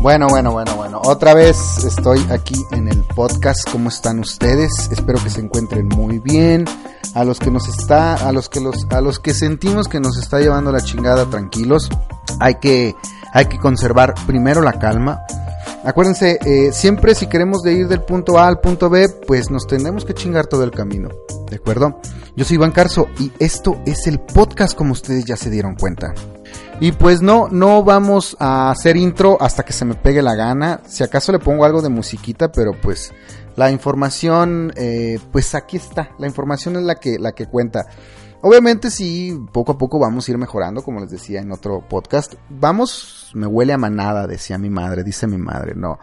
Bueno, bueno, bueno, bueno. Otra vez estoy aquí en el podcast. ¿Cómo están ustedes? Espero que se encuentren muy bien. A los que nos está, a los que los, a los que sentimos que nos está llevando la chingada, tranquilos. Hay que, hay que conservar primero la calma. Acuérdense, eh, siempre si queremos de ir del punto A al punto B, pues nos tendremos que chingar todo el camino. ¿De acuerdo? Yo soy Iván Carso y esto es el podcast como ustedes ya se dieron cuenta. Y pues no, no vamos a hacer intro hasta que se me pegue la gana. Si acaso le pongo algo de musiquita, pero pues la información, eh, pues aquí está. La información es la que, la que cuenta. Obviamente sí, poco a poco vamos a ir mejorando, como les decía en otro podcast. Vamos, me huele a manada, decía mi madre, dice mi madre, no.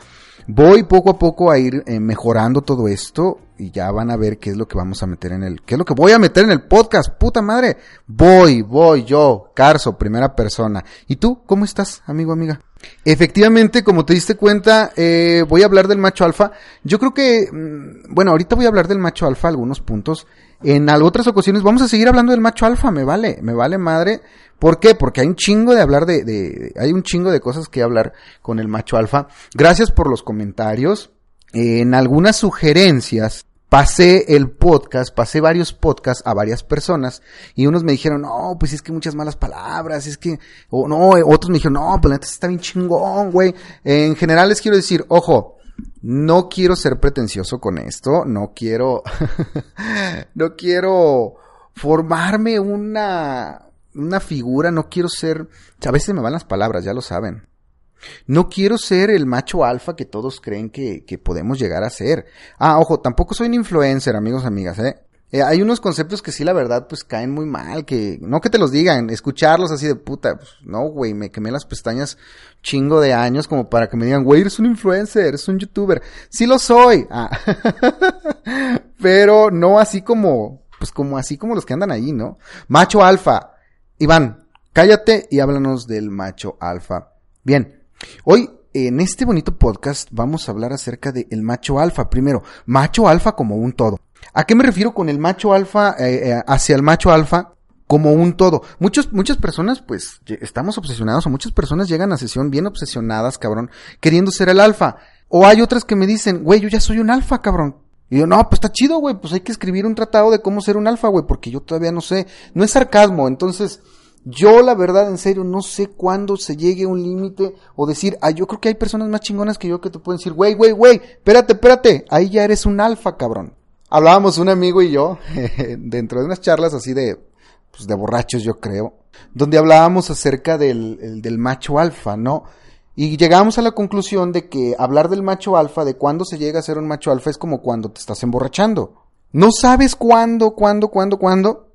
Voy poco a poco a ir eh, mejorando todo esto y ya van a ver qué es lo que vamos a meter en el, qué es lo que voy a meter en el podcast, puta madre. Voy, voy yo, Carso, primera persona. ¿Y tú, cómo estás, amigo, amiga? Efectivamente, como te diste cuenta, eh, voy a hablar del macho alfa. Yo creo que, mm, bueno, ahorita voy a hablar del macho alfa, algunos puntos. En otras ocasiones vamos a seguir hablando del macho alfa, me vale, me vale madre. ¿Por qué? Porque hay un chingo de hablar de, de, hay un chingo de cosas que hablar con el macho alfa. Gracias por los comentarios. En algunas sugerencias pasé el podcast, pasé varios podcasts a varias personas y unos me dijeron, no, pues es que muchas malas palabras, es que, o no, otros me dijeron, no, pues la está bien chingón, güey. En general les quiero decir, ojo, no quiero ser pretencioso con esto, no quiero, no quiero formarme una, una figura, no quiero ser, a veces me van las palabras, ya lo saben. No quiero ser el macho alfa que todos creen que, que podemos llegar a ser. Ah, ojo, tampoco soy un influencer, amigos, amigas, ¿eh? Eh, hay unos conceptos que sí, la verdad, pues caen muy mal, que no que te los digan, escucharlos así de puta, pues, no, güey, me quemé las pestañas chingo de años como para que me digan, güey, eres un influencer, eres un youtuber. Sí lo soy, ah. pero no así como, pues como así como los que andan ahí, ¿no? Macho alfa. Iván, cállate y háblanos del macho alfa. Bien, hoy en este bonito podcast vamos a hablar acerca del macho alfa. Primero, macho alfa como un todo. ¿A qué me refiero con el macho alfa eh, eh, hacia el macho alfa? Como un todo. Muchos, muchas personas, pues, estamos obsesionados, o muchas personas llegan a sesión bien obsesionadas, cabrón, queriendo ser el alfa. O hay otras que me dicen, güey, yo ya soy un alfa, cabrón. Y yo, no, pues está chido, güey, pues hay que escribir un tratado de cómo ser un alfa, güey, porque yo todavía no sé. No es sarcasmo, entonces, yo la verdad, en serio, no sé cuándo se llegue a un límite o decir, ah, yo creo que hay personas más chingonas que yo que te pueden decir, güey, güey, güey, espérate, espérate, ahí ya eres un alfa, cabrón. Hablábamos un amigo y yo, dentro de unas charlas así de, pues de borrachos yo creo, donde hablábamos acerca del, del macho alfa, ¿no? Y llegamos a la conclusión de que hablar del macho alfa, de cuándo se llega a ser un macho alfa, es como cuando te estás emborrachando. No sabes cuándo, cuándo, cuándo, cuándo,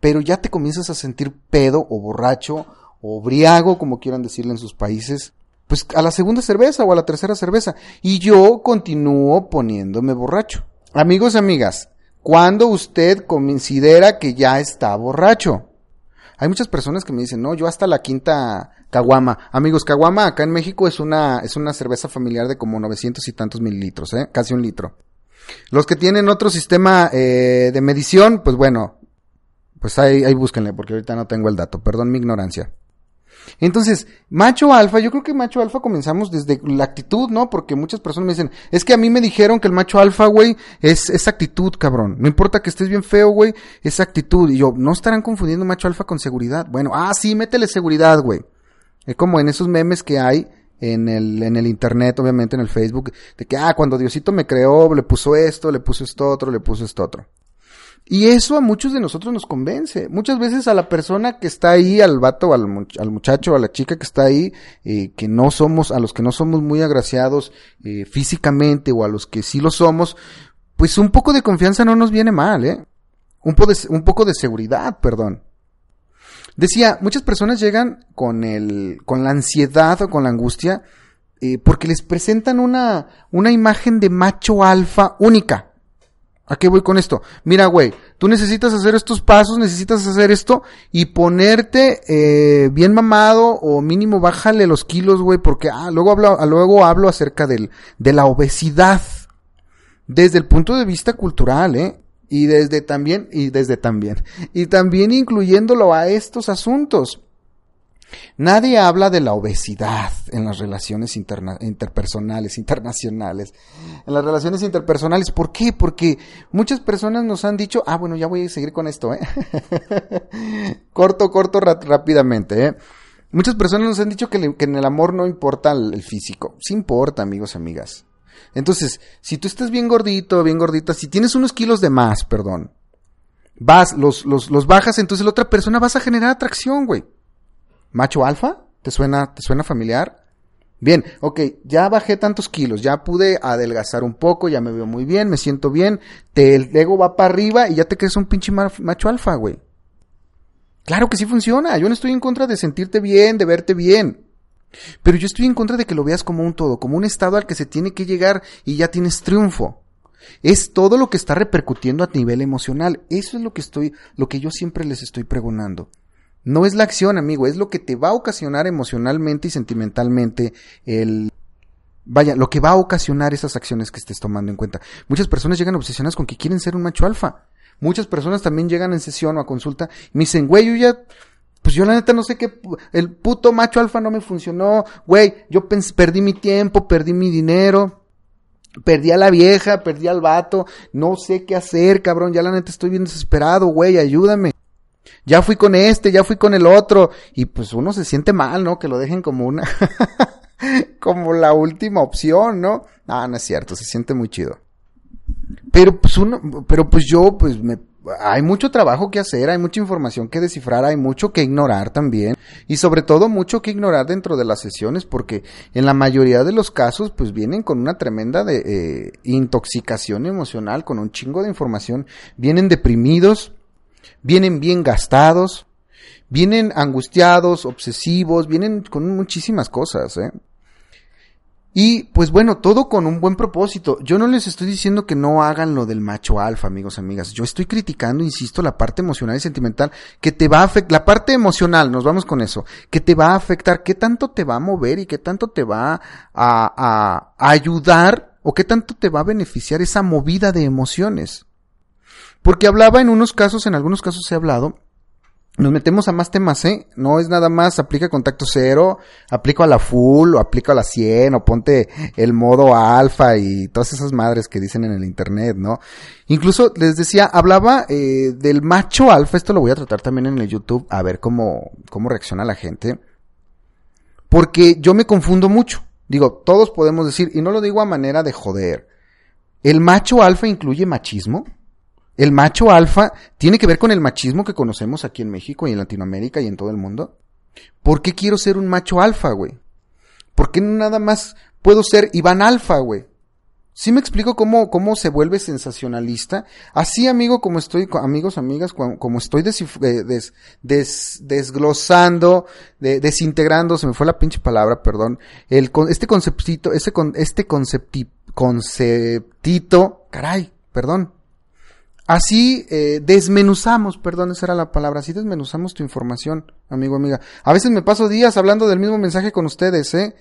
pero ya te comienzas a sentir pedo o borracho o briago, como quieran decirle en sus países, pues a la segunda cerveza o a la tercera cerveza. Y yo continúo poniéndome borracho. Amigos y amigas, ¿cuándo usted considera que ya está borracho? Hay muchas personas que me dicen, no, yo hasta la quinta caguama. Amigos, caguama acá en México es una, es una cerveza familiar de como 900 y tantos mililitros, ¿eh? Casi un litro. Los que tienen otro sistema eh, de medición, pues bueno, pues ahí, ahí búsquenle, porque ahorita no tengo el dato. Perdón mi ignorancia. Entonces, macho alfa, yo creo que macho alfa comenzamos desde la actitud, ¿no? Porque muchas personas me dicen, es que a mí me dijeron que el macho alfa, güey, es, es actitud, cabrón. No importa que estés bien feo, güey, es actitud. Y yo, ¿no estarán confundiendo macho alfa con seguridad? Bueno, ah, sí, métele seguridad, güey. Es como en esos memes que hay en el, en el internet, obviamente en el Facebook, de que, ah, cuando Diosito me creó, le puso esto, le puso esto otro, le puso esto otro. Y eso a muchos de nosotros nos convence. Muchas veces a la persona que está ahí, al vato, al, muchacho, a la chica que está ahí, eh, que no somos, a los que no somos muy agraciados eh, físicamente o a los que sí lo somos, pues un poco de confianza no nos viene mal, ¿eh? Un, poco de, un poco de seguridad, perdón. Decía, muchas personas llegan con el, con la ansiedad o con la angustia, eh, porque les presentan una, una imagen de macho alfa única. ¿A qué voy con esto? Mira, güey, tú necesitas hacer estos pasos, necesitas hacer esto y ponerte eh, bien mamado o mínimo bájale los kilos, güey, porque ah, luego hablo, luego hablo acerca del, de la obesidad desde el punto de vista cultural, ¿eh? Y desde también, y desde también, y también incluyéndolo a estos asuntos. Nadie habla de la obesidad en las relaciones interpersonales, internacionales. En las relaciones interpersonales, ¿por qué? Porque muchas personas nos han dicho, ah, bueno, ya voy a seguir con esto, ¿eh? corto, corto, rápidamente, ¿eh? Muchas personas nos han dicho que, en el amor no importa el, físico. Sí importa, amigos, amigas. Entonces, si tú estás bien gordito, bien gordita, si tienes unos kilos de más, perdón, vas, los, los, los bajas, entonces la otra persona vas a generar atracción, güey macho alfa? ¿Te suena, te suena familiar? Bien, ok, ya bajé tantos kilos, ya pude adelgazar un poco, ya me veo muy bien, me siento bien, te, el ego va para arriba y ya te crees un pinche macho alfa, güey. Claro que sí funciona, yo no estoy en contra de sentirte bien, de verte bien. Pero yo estoy en contra de que lo veas como un todo, como un estado al que se tiene que llegar y ya tienes triunfo. Es todo lo que está repercutiendo a nivel emocional. Eso es lo que estoy, lo que yo siempre les estoy pregonando. No es la acción, amigo, es lo que te va a ocasionar emocionalmente y sentimentalmente el... Vaya, lo que va a ocasionar esas acciones que estés tomando en cuenta. Muchas personas llegan obsesionadas con que quieren ser un macho alfa. Muchas personas también llegan en sesión o a consulta y me dicen, güey, yo ya pues yo la neta no sé qué, el puto macho alfa no me funcionó, güey, yo perdí mi tiempo, perdí mi dinero, perdí a la vieja, perdí al vato, no sé qué hacer, cabrón, ya la neta estoy bien desesperado, güey, ayúdame ya fui con este, ya fui con el otro, y pues uno se siente mal, ¿no? Que lo dejen como una, como la última opción, ¿no? Ah, no es cierto, se siente muy chido. Pero pues uno, pero pues yo, pues me, hay mucho trabajo que hacer, hay mucha información que descifrar, hay mucho que ignorar también, y sobre todo mucho que ignorar dentro de las sesiones, porque en la mayoría de los casos, pues vienen con una tremenda de, eh, intoxicación emocional, con un chingo de información, vienen deprimidos, vienen bien gastados, vienen angustiados, obsesivos, vienen con muchísimas cosas, ¿eh? Y pues bueno, todo con un buen propósito. Yo no les estoy diciendo que no hagan lo del macho alfa, amigos, amigas. Yo estoy criticando, insisto, la parte emocional y sentimental que te va a afectar, la parte emocional, nos vamos con eso, que te va a afectar, qué tanto te va a mover y qué tanto te va a, a ayudar o qué tanto te va a beneficiar esa movida de emociones. Porque hablaba en unos casos, en algunos casos he hablado, nos metemos a más temas, ¿eh? No es nada más aplica contacto cero, aplico a la full, o aplico a la 100, o ponte el modo alfa y todas esas madres que dicen en el internet, ¿no? Incluso les decía, hablaba eh, del macho alfa, esto lo voy a tratar también en el YouTube, a ver cómo, cómo reacciona la gente. Porque yo me confundo mucho. Digo, todos podemos decir, y no lo digo a manera de joder, ¿el macho alfa incluye machismo? El macho alfa tiene que ver con el machismo que conocemos aquí en México y en Latinoamérica y en todo el mundo. ¿Por qué quiero ser un macho alfa, güey? ¿Por qué nada más puedo ser Iván Alfa, güey? ¿Sí me explico cómo, cómo se vuelve sensacionalista? Así, amigo, como estoy, amigos, amigas, como estoy eh, desglosando, desintegrando, se me fue la pinche palabra, perdón, el, este conceptito, ese, este concepti, conceptito, caray, perdón, Así eh, desmenuzamos, perdón, esa era la palabra, así desmenuzamos tu información, amigo, amiga. A veces me paso días hablando del mismo mensaje con ustedes, ¿eh?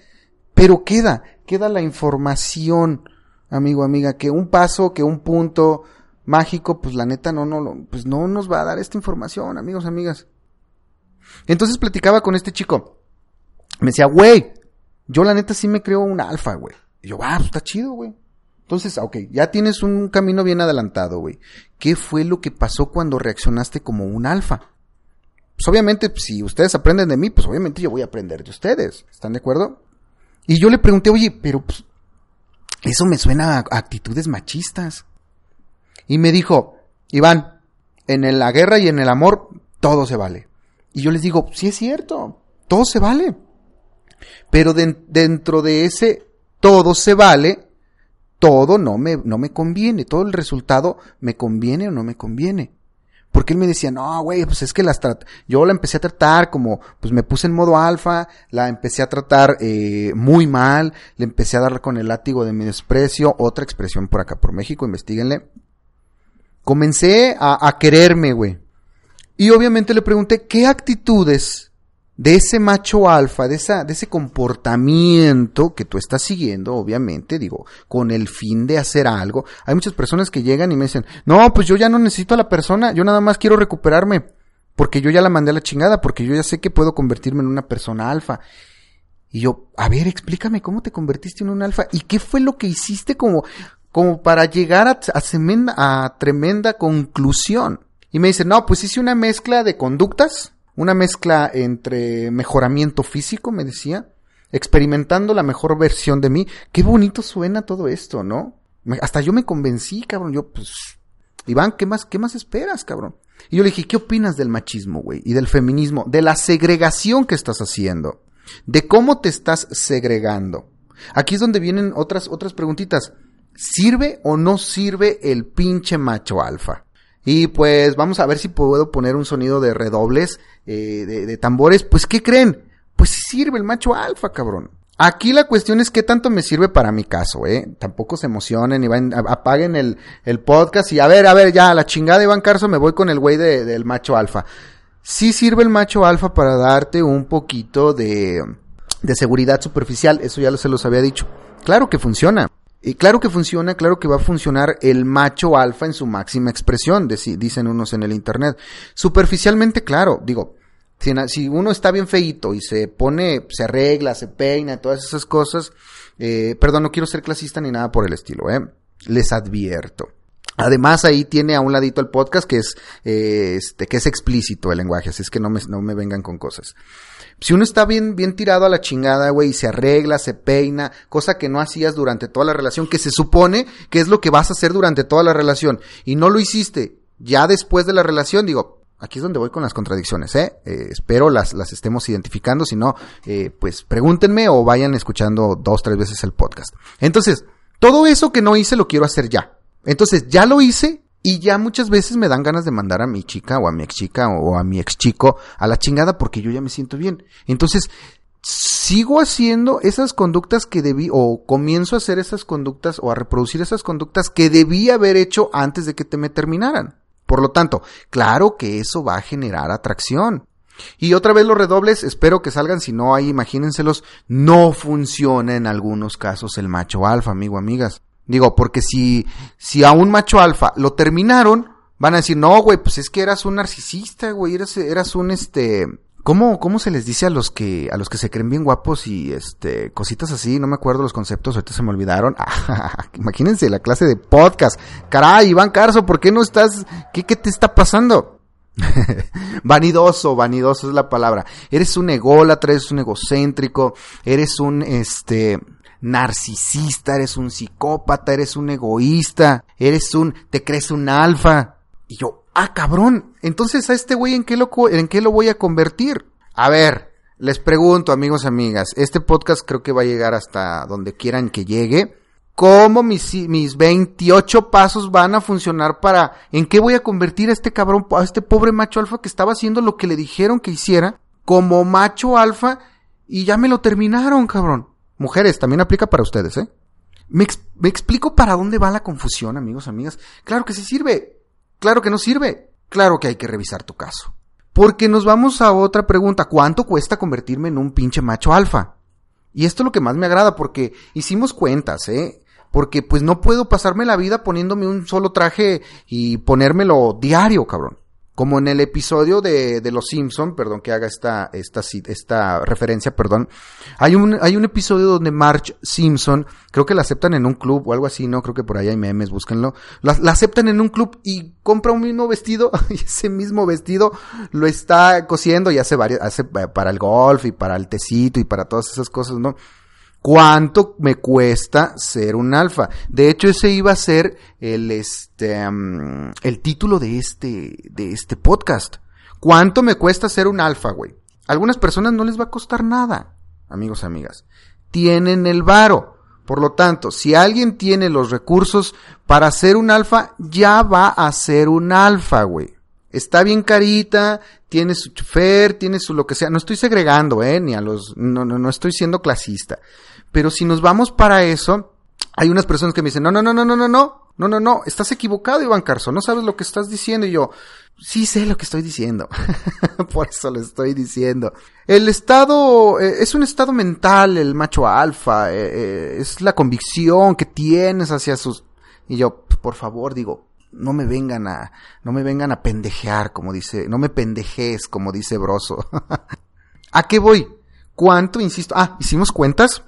Pero queda, queda la información, amigo, amiga, que un paso, que un punto mágico, pues la neta no, no, pues no nos va a dar esta información, amigos, amigas. Entonces platicaba con este chico. Me decía, güey, yo la neta sí me creo un alfa, güey. Y yo, ah, pues está chido, güey. Entonces, ok, ya tienes un camino bien adelantado, güey. ¿Qué fue lo que pasó cuando reaccionaste como un alfa? Pues obviamente, si ustedes aprenden de mí, pues obviamente yo voy a aprender de ustedes. ¿Están de acuerdo? Y yo le pregunté, oye, pero pues, eso me suena a actitudes machistas. Y me dijo, Iván, en la guerra y en el amor todo se vale. Y yo les digo, sí es cierto, todo se vale. Pero dentro de ese todo se vale, todo no me, no me conviene, todo el resultado me conviene o no me conviene. Porque él me decía, no, güey, pues es que las yo la empecé a tratar como, pues me puse en modo alfa, la empecé a tratar eh, muy mal, le empecé a dar con el látigo de mi desprecio, otra expresión por acá por México, investiguenle. Comencé a, a quererme, güey. Y obviamente le pregunté, ¿qué actitudes de ese macho alfa, de, esa, de ese comportamiento que tú estás siguiendo, obviamente, digo, con el fin de hacer algo. Hay muchas personas que llegan y me dicen, no, pues yo ya no necesito a la persona, yo nada más quiero recuperarme, porque yo ya la mandé a la chingada, porque yo ya sé que puedo convertirme en una persona alfa. Y yo, a ver, explícame cómo te convertiste en un alfa y qué fue lo que hiciste como, como para llegar a, a, a tremenda conclusión. Y me dice, no, pues hice una mezcla de conductas, una mezcla entre mejoramiento físico, me decía, experimentando la mejor versión de mí. Qué bonito suena todo esto, ¿no? hasta yo me convencí, cabrón. Yo, pues, Iván, ¿qué más, qué más esperas, cabrón? Y yo le dije, ¿qué opinas del machismo, güey? Y del feminismo, de la segregación que estás haciendo, de cómo te estás segregando. Aquí es donde vienen otras, otras preguntitas. ¿Sirve o no sirve el pinche macho alfa? Y pues vamos a ver si puedo poner un sonido de redobles, eh, de, tambores. Pues, ¿qué creen? Pues sirve el macho alfa, cabrón. Aquí la cuestión es qué tanto me sirve para mi caso, ¿eh? Tampoco se emocionen y van, apaguen el, el podcast y a ver, a ver, ya, la chingada de Iván Carso me voy con el güey del macho alfa. Sí sirve el macho alfa para darte un poquito de, de seguridad superficial, eso ya se los había dicho. Claro que funciona. Y claro que funciona, claro que va a funcionar el macho alfa en su máxima expresión, dicen unos en el internet. Superficialmente, claro, digo, si, uno está bien feito y se pone, se arregla, se peina, todas esas cosas, eh, perdón, no quiero ser clasista ni nada por el estilo, eh, les advierto. Además, ahí tiene a un ladito el podcast que es, eh, este, que es explícito el lenguaje, así es que no me, no me vengan con cosas. Si uno está bien, bien tirado a la chingada, güey, y se arregla, se peina, cosa que no hacías durante toda la relación, que se supone que es lo que vas a hacer durante toda la relación, y no lo hiciste ya después de la relación, digo, aquí es donde voy con las contradicciones, ¿eh? eh espero las, las estemos identificando, si no, eh, pues pregúntenme o vayan escuchando dos, tres veces el podcast. Entonces, todo eso que no hice lo quiero hacer ya. Entonces, ya lo hice y ya muchas veces me dan ganas de mandar a mi chica o a mi ex chica o a mi ex chico a la chingada porque yo ya me siento bien. Entonces, sigo haciendo esas conductas que debí o comienzo a hacer esas conductas o a reproducir esas conductas que debí haber hecho antes de que te me terminaran. Por lo tanto, claro que eso va a generar atracción. Y otra vez los redobles, espero que salgan, si no ahí imagínenselos, no funciona en algunos casos el macho alfa, amigo, amigas. Digo, porque si, si a un macho alfa lo terminaron, van a decir, no, güey, pues es que eras un narcisista, güey, eras, eras un este, ¿cómo, cómo se les dice a los que, a los que se creen bien guapos y este, cositas así? No me acuerdo los conceptos, ahorita se me olvidaron. imagínense la clase de podcast. Caray, Iván Carso, ¿por qué no estás, qué, qué te está pasando? vanidoso, vanidoso es la palabra. Eres un ególatra, eres un egocéntrico, eres un, este, narcisista, eres un psicópata, eres un egoísta, eres un, te crees un alfa. Y yo, ah, cabrón, entonces a este güey en qué lo, en qué lo voy a convertir? A ver, les pregunto, amigos, amigas, este podcast creo que va a llegar hasta donde quieran que llegue. ¿Cómo mis, mis 28 pasos van a funcionar para, en qué voy a convertir a este cabrón, a este pobre macho alfa que estaba haciendo lo que le dijeron que hiciera, como macho alfa, y ya me lo terminaron, cabrón? Mujeres, también aplica para ustedes, ¿eh? ¿Me, explico para dónde va la confusión, amigos, amigas? Claro que sí sirve. Claro que no sirve. Claro que hay que revisar tu caso. Porque nos vamos a otra pregunta. ¿Cuánto cuesta convertirme en un pinche macho alfa? Y esto es lo que más me agrada porque hicimos cuentas, ¿eh? Porque pues no puedo pasarme la vida poniéndome un solo traje y ponérmelo diario, cabrón como en el episodio de, de Los Simpson, perdón que haga esta, esta, esta referencia, perdón, hay un, hay un episodio donde Marge Simpson, creo que la aceptan en un club o algo así, no, creo que por ahí hay memes, búsquenlo, la, aceptan en un club y compra un mismo vestido, y ese mismo vestido lo está cosiendo y hace varias, hace para el golf y para el tecito y para todas esas cosas, ¿no? ¿Cuánto me cuesta ser un alfa? De hecho, ese iba a ser el, este, el título de este, de este podcast. ¿Cuánto me cuesta ser un alfa, güey? Algunas personas no les va a costar nada, amigos, amigas. Tienen el varo. Por lo tanto, si alguien tiene los recursos para ser un alfa, ya va a ser un alfa, güey. Está bien carita, tiene su chofer, tiene su lo que sea. No estoy segregando, ¿eh? Ni a los... No, no, no estoy siendo clasista. Pero si nos vamos para eso, hay unas personas que me dicen, no, no, no, no, no, no, no. No, no, no, estás equivocado, Iván Carso, no sabes lo que estás diciendo. Y yo, sí sé lo que estoy diciendo. Por eso lo estoy diciendo. El estado, eh, es un estado mental, el macho alfa, eh, eh, es la convicción que tienes hacia sus... Y yo, por favor, digo, no me vengan a, no me vengan a pendejear, como dice, no me pendejes, como dice Broso. ¿A qué voy? ¿Cuánto, insisto? Ah, hicimos cuentas.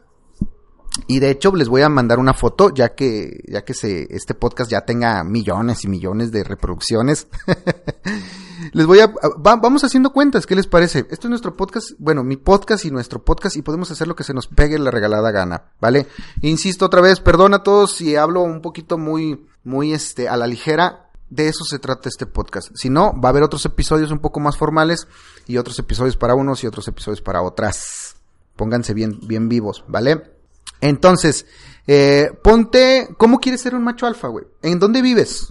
Y de hecho les voy a mandar una foto ya que ya que se este podcast ya tenga millones y millones de reproducciones. les voy a vamos haciendo cuentas, ¿qué les parece? Esto es nuestro podcast, bueno, mi podcast y nuestro podcast y podemos hacer lo que se nos pegue la regalada gana, ¿vale? Insisto otra vez, perdón a todos si hablo un poquito muy muy este a la ligera. De eso se trata este podcast. Si no, va a haber otros episodios un poco más formales y otros episodios para unos y otros episodios para otras. Pónganse bien bien vivos, ¿vale? Entonces, eh, ponte, ¿cómo quieres ser un macho alfa, güey? ¿En dónde vives?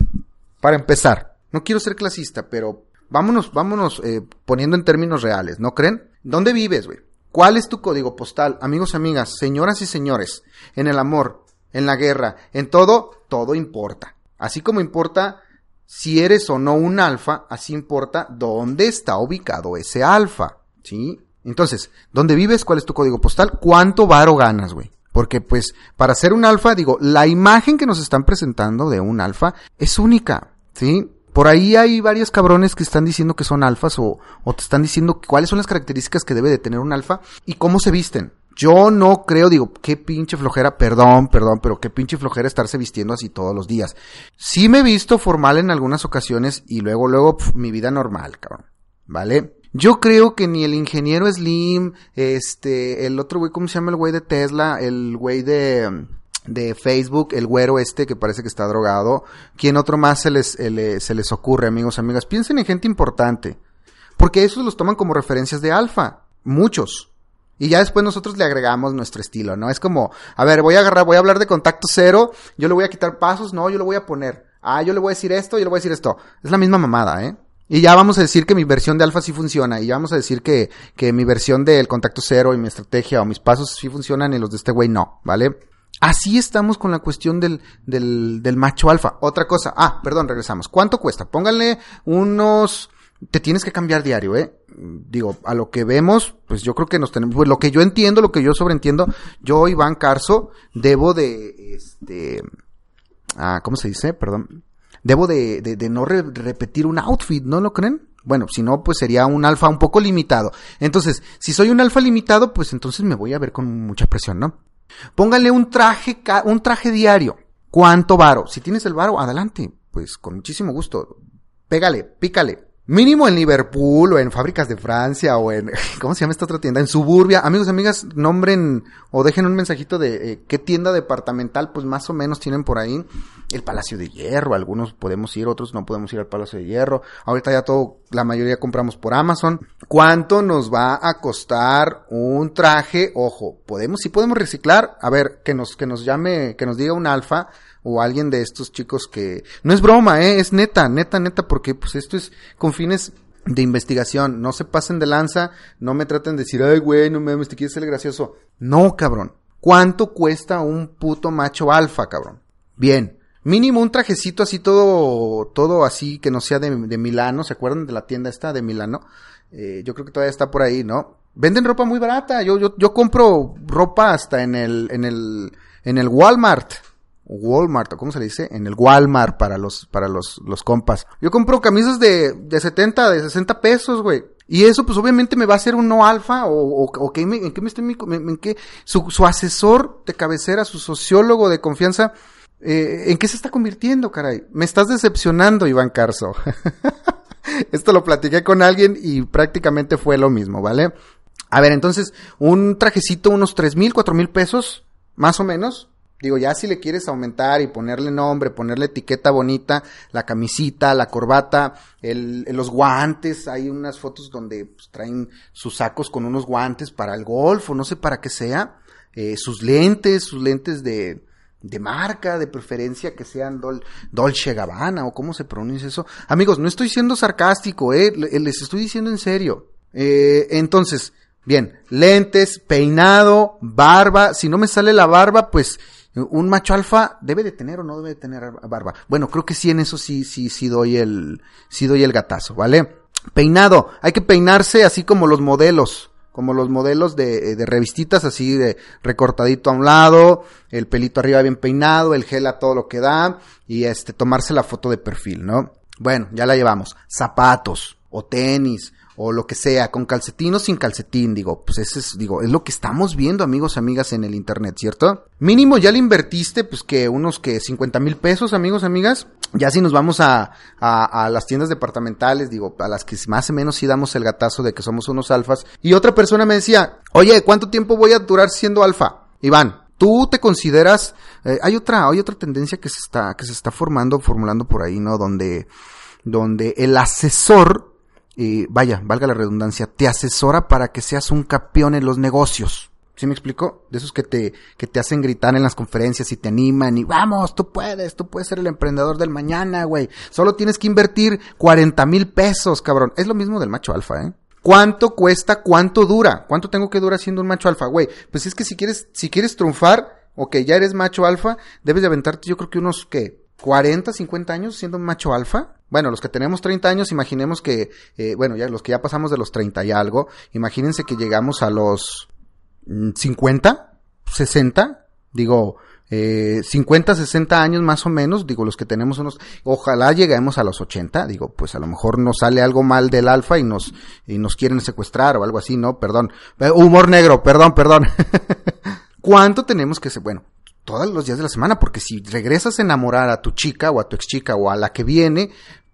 Para empezar, no quiero ser clasista, pero vámonos, vámonos eh, poniendo en términos reales, ¿no creen? ¿Dónde vives, güey? ¿Cuál es tu código postal? Amigos, amigas, señoras y señores, en el amor, en la guerra, en todo, todo importa. Así como importa si eres o no un alfa, así importa dónde está ubicado ese alfa, ¿sí? Entonces, ¿dónde vives? ¿Cuál es tu código postal? ¿Cuánto varo ganas, güey? Porque pues para ser un alfa, digo, la imagen que nos están presentando de un alfa es única, ¿sí? Por ahí hay varios cabrones que están diciendo que son alfas o, o te están diciendo cuáles son las características que debe de tener un alfa y cómo se visten. Yo no creo, digo, qué pinche flojera, perdón, perdón, pero qué pinche flojera estarse vistiendo así todos los días. Sí me he visto formal en algunas ocasiones y luego, luego, mi vida normal, cabrón. ¿Vale? Yo creo que ni el ingeniero Slim, este, el otro güey, ¿cómo se llama el güey de Tesla? El güey de, de Facebook, el güero este que parece que está drogado. ¿Quién otro más se les, eh, se les ocurre, amigos, amigas? Piensen en gente importante. Porque esos los toman como referencias de alfa. Muchos. Y ya después nosotros le agregamos nuestro estilo, ¿no? Es como, a ver, voy a agarrar, voy a hablar de contacto cero, yo le voy a quitar pasos, no, yo lo voy a poner. Ah, yo le voy a decir esto, yo le voy a decir esto. Es la misma mamada, ¿eh? Y ya vamos a decir que mi versión de alfa sí funciona. Y ya vamos a decir que, que mi versión del contacto cero y mi estrategia o mis pasos sí funcionan y los de este güey no, ¿vale? Así estamos con la cuestión del, del, del macho alfa. Otra cosa. Ah, perdón, regresamos. ¿Cuánto cuesta? Pónganle unos... Te tienes que cambiar diario, ¿eh? Digo, a lo que vemos, pues yo creo que nos tenemos... Pues lo que yo entiendo, lo que yo sobreentiendo, yo, Iván Carso, debo de... Este... Ah, ¿cómo se dice? Perdón debo de, no repetir un outfit, ¿no lo creen? Bueno, si no, pues sería un alfa un poco limitado. Entonces, si soy un alfa limitado, pues entonces me voy a ver con mucha presión, ¿no? Póngale un traje, un traje diario. ¿Cuánto varo? Si tienes el varo, adelante. Pues con muchísimo gusto. Pégale, pícale. Mínimo en Liverpool o en fábricas de Francia o en, ¿cómo se llama esta otra tienda? En Suburbia. Amigos, amigas, nombren o dejen un mensajito de eh, qué tienda departamental pues más o menos tienen por ahí. El Palacio de Hierro, algunos podemos ir, otros no podemos ir al Palacio de Hierro. Ahorita ya todo, la mayoría compramos por Amazon. ¿Cuánto nos va a costar un traje? Ojo, podemos, si podemos reciclar. A ver, que nos, que nos llame, que nos diga un alfa o alguien de estos chicos que no es broma, ¿eh? es neta, neta, neta, porque pues esto es con fines de investigación, no se pasen de lanza, no me traten de decir, ay güey, no me te quieres ser gracioso. No, cabrón. ¿Cuánto cuesta un puto macho alfa, cabrón? Bien, mínimo un trajecito así todo, todo así que no sea de, Milano, ¿se acuerdan de la tienda esta de Milano? Eh, yo creo que todavía está por ahí, ¿no? Venden ropa muy barata, yo, yo, yo compro ropa hasta en el, en el, en el Walmart. Walmart, ¿cómo se le dice? En el Walmart para los, para los, los compas. Yo compro camisas de, de 70, de 60 pesos, güey. Y eso, pues obviamente me va a hacer un no alfa, o, o, o que me, en qué me estoy, en, qué, su, su asesor de cabecera, su sociólogo de confianza, eh, ¿en qué se está convirtiendo, caray? Me estás decepcionando, Iván Carso. Esto lo platiqué con alguien y prácticamente fue lo mismo, ¿vale? A ver, entonces, un trajecito, unos tres mil, cuatro mil pesos, más o menos. Digo, ya si le quieres aumentar y ponerle nombre, ponerle etiqueta bonita, la camisita, la corbata, el, los guantes, hay unas fotos donde pues, traen sus sacos con unos guantes para el golf o no sé para qué sea, eh, sus lentes, sus lentes de, de marca, de preferencia que sean Dolce Gabbana o cómo se pronuncia eso. Amigos, no estoy siendo sarcástico, eh, les estoy diciendo en serio. Eh, entonces, bien, lentes, peinado, barba, si no me sale la barba, pues un macho alfa debe de tener o no debe de tener barba. Bueno, creo que sí en eso sí, sí, sí doy el, sí doy el gatazo, ¿vale? Peinado, hay que peinarse así como los modelos, como los modelos de, de revistitas, así de recortadito a un lado, el pelito arriba bien peinado, el gel a todo lo que da, y este, tomarse la foto de perfil, ¿no? Bueno, ya la llevamos. Zapatos, o tenis, o lo que sea, con calcetín o sin calcetín, digo, pues ese es, digo, es lo que estamos viendo, amigos, amigas, en el internet, ¿cierto? Mínimo ya le invertiste, pues que unos que 50 mil pesos, amigos, amigas. Ya si nos vamos a, a, a, las tiendas departamentales, digo, a las que más o menos sí damos el gatazo de que somos unos alfas. Y otra persona me decía, oye, ¿cuánto tiempo voy a durar siendo alfa? Iván, tú te consideras, eh, hay otra, hay otra tendencia que se está, que se está formando, formulando por ahí, ¿no? Donde, donde el asesor vaya, valga la redundancia, te asesora para que seas un campeón en los negocios. ¿Sí me explico? De esos que te, que te hacen gritar en las conferencias y te animan y vamos, tú puedes, tú puedes ser el emprendedor del mañana, güey. Solo tienes que invertir 40 mil pesos, cabrón. Es lo mismo del macho alfa, ¿eh? ¿Cuánto cuesta? ¿Cuánto dura? ¿Cuánto tengo que durar siendo un macho alfa, güey? Pues es que si quieres, si quieres triunfar, o que ya eres macho alfa, debes de aventarte yo creo que unos, ¿qué? 40, 50 años siendo un macho alfa. Bueno, los que tenemos 30 años, imaginemos que, eh, bueno, ya los que ya pasamos de los 30 y algo, imagínense que llegamos a los 50, mm, 60, digo, eh, 50, 60 años más o menos, digo, los que tenemos unos, ojalá lleguemos a los 80, digo, pues a lo mejor nos sale algo mal del alfa y nos, y nos quieren secuestrar o algo así, ¿no? Perdón. Eh, humor negro, perdón, perdón. ¿Cuánto tenemos que ser? Bueno, todos los días de la semana, porque si regresas a enamorar a tu chica o a tu ex chica o a la que viene,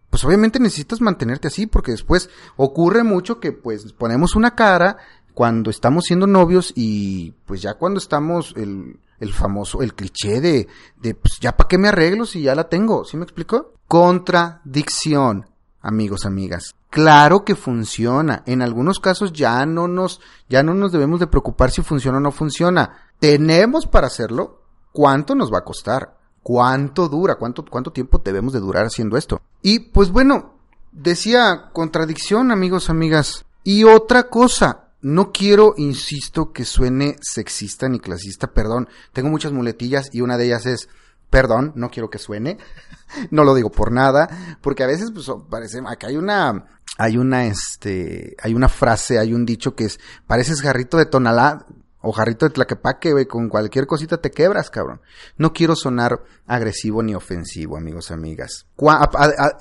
pues obviamente necesitas mantenerte así, porque después ocurre mucho que pues ponemos una cara cuando estamos siendo novios y pues ya cuando estamos el, el famoso, el cliché de, de pues ya para qué me arreglo si ya la tengo, ¿sí me explico? Contradicción, amigos, amigas. Claro que funciona. En algunos casos ya no nos, ya no nos debemos de preocupar si funciona o no funciona. Tenemos para hacerlo, cuánto nos va a costar, cuánto dura, cuánto, cuánto tiempo debemos de durar haciendo esto. Y pues bueno, decía contradicción, amigos, amigas. Y otra cosa, no quiero, insisto, que suene sexista ni clasista, perdón, tengo muchas muletillas y una de ellas es, perdón, no quiero que suene, no lo digo por nada, porque a veces pues parece, acá hay una, hay una, este, hay una frase, hay un dicho que es, pareces jarrito de tonalá, o jarrito de tlaquepaque, güey, con cualquier cosita te quebras, cabrón. No quiero sonar agresivo ni ofensivo, amigos, amigas.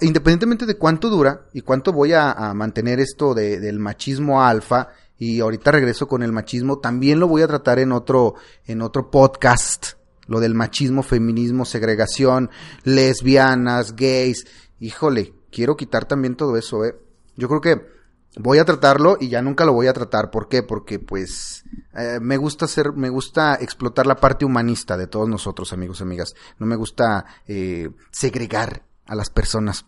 independientemente de cuánto dura y cuánto voy a, mantener esto de, del machismo alfa, y ahorita regreso con el machismo, también lo voy a tratar en otro, en otro podcast. Lo del machismo, feminismo, segregación, lesbianas, gays. Híjole, quiero quitar también todo eso, eh. Yo creo que voy a tratarlo y ya nunca lo voy a tratar. ¿Por qué? Porque pues eh, me gusta hacer, me gusta explotar la parte humanista de todos nosotros, amigos y amigas. No me gusta eh, segregar a las personas.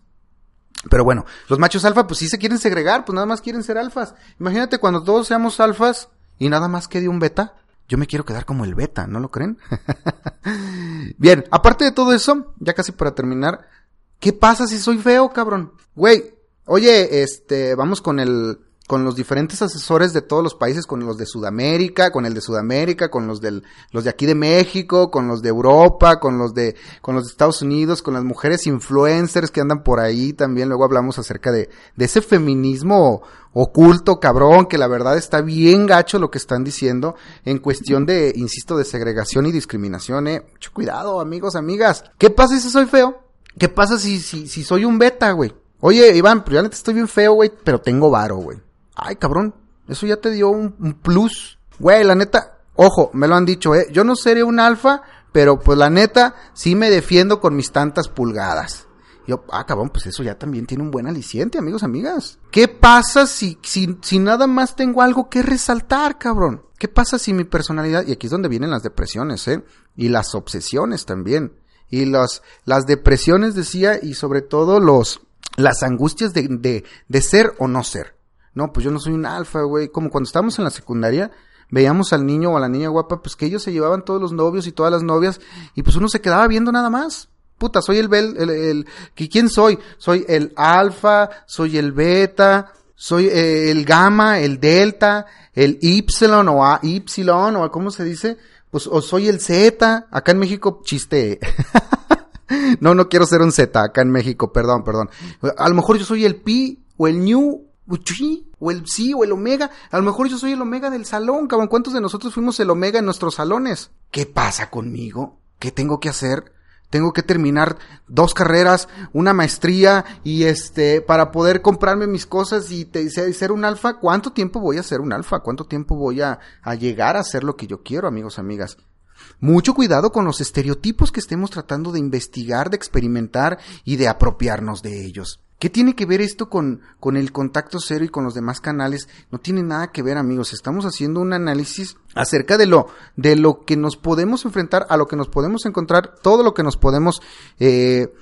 Pero bueno, los machos alfa pues sí se quieren segregar, pues nada más quieren ser alfas. Imagínate cuando todos seamos alfas y nada más quede un beta. Yo me quiero quedar como el beta, ¿no lo creen? Bien, aparte de todo eso, ya casi para terminar, ¿qué pasa si soy feo, cabrón? Güey, Oye, este, vamos con el, con los diferentes asesores de todos los países, con los de Sudamérica, con el de Sudamérica, con los del, los de aquí de México, con los de Europa, con los de, con los de Estados Unidos, con las mujeres influencers que andan por ahí también. Luego hablamos acerca de, de ese feminismo oculto, cabrón, que la verdad está bien gacho lo que están diciendo en cuestión de, insisto, de segregación y discriminación, eh. Mucho cuidado, amigos, amigas. ¿Qué pasa si soy feo? ¿Qué pasa si, si, si soy un beta, güey? Oye, Iván, pero ya neta estoy bien feo, güey, pero tengo varo, güey. Ay, cabrón, eso ya te dio un, plus. Güey, la neta, ojo, me lo han dicho, eh. Yo no seré un alfa, pero pues la neta, sí me defiendo con mis tantas pulgadas. Yo, ah, cabrón, pues eso ya también tiene un buen aliciente, amigos, amigas. ¿Qué pasa si, si, si nada más tengo algo que resaltar, cabrón? ¿Qué pasa si mi personalidad, y aquí es donde vienen las depresiones, eh? Y las obsesiones también. Y las, las depresiones, decía, y sobre todo los, las angustias de, de, de ser o no ser. No, pues yo no soy un alfa, güey. Como cuando estábamos en la secundaria, veíamos al niño o a la niña guapa, pues que ellos se llevaban todos los novios y todas las novias, y pues uno se quedaba viendo nada más. Puta, soy el, bel, el, el, ¿quién soy? Soy el alfa, soy el beta, soy eh, el gamma, el delta, el y o a, y o cómo se dice, pues o soy el z, acá en México chiste. no, no quiero ser un z acá en México, perdón, perdón. A lo mejor yo soy el pi o el new o el sí o el omega. A lo mejor yo soy el omega del salón, cabrón. ¿Cuántos de nosotros fuimos el omega en nuestros salones? ¿Qué pasa conmigo? ¿Qué tengo que hacer? Tengo que terminar dos carreras, una maestría y este, para poder comprarme mis cosas y te, ser un alfa. ¿Cuánto tiempo voy a ser un alfa? ¿Cuánto tiempo voy a, a llegar a ser lo que yo quiero, amigos, amigas? Mucho cuidado con los estereotipos que estemos tratando de investigar, de experimentar y de apropiarnos de ellos. ¿Qué tiene que ver esto con, con el contacto cero y con los demás canales? No tiene nada que ver, amigos. Estamos haciendo un análisis acerca de lo, de lo que nos podemos enfrentar, a lo que nos podemos encontrar, todo lo que nos podemos eh,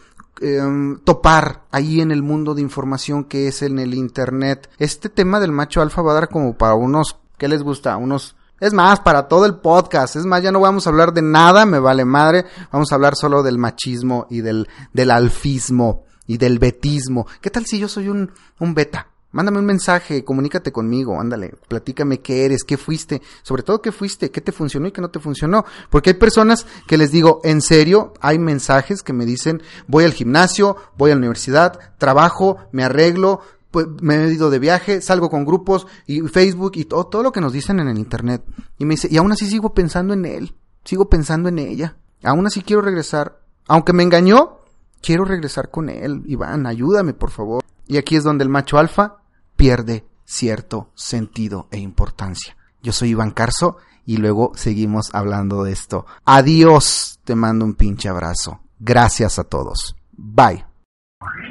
em, topar ahí en el mundo de información que es en el Internet. Este tema del macho alfa va a dar como para unos, ¿qué les gusta? Unos es más, para todo el podcast. Es más, ya no vamos a hablar de nada, me vale madre. Vamos a hablar solo del machismo y del, del alfismo y del betismo. ¿Qué tal si yo soy un, un beta? Mándame un mensaje, comunícate conmigo, ándale, platícame qué eres, qué fuiste, sobre todo qué fuiste, qué te funcionó y qué no te funcionó. Porque hay personas que les digo, en serio, hay mensajes que me dicen, voy al gimnasio, voy a la universidad, trabajo, me arreglo, pues, me he ido de viaje, salgo con grupos y Facebook y todo, todo lo que nos dicen en el internet. Y me dice, y aún así sigo pensando en él, sigo pensando en ella. Aún así quiero regresar. Aunque me engañó, quiero regresar con él. Iván, ayúdame, por favor. Y aquí es donde el macho alfa pierde cierto sentido e importancia. Yo soy Iván Carso y luego seguimos hablando de esto. Adiós, te mando un pinche abrazo. Gracias a todos. Bye.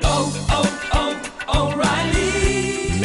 Oh, oh.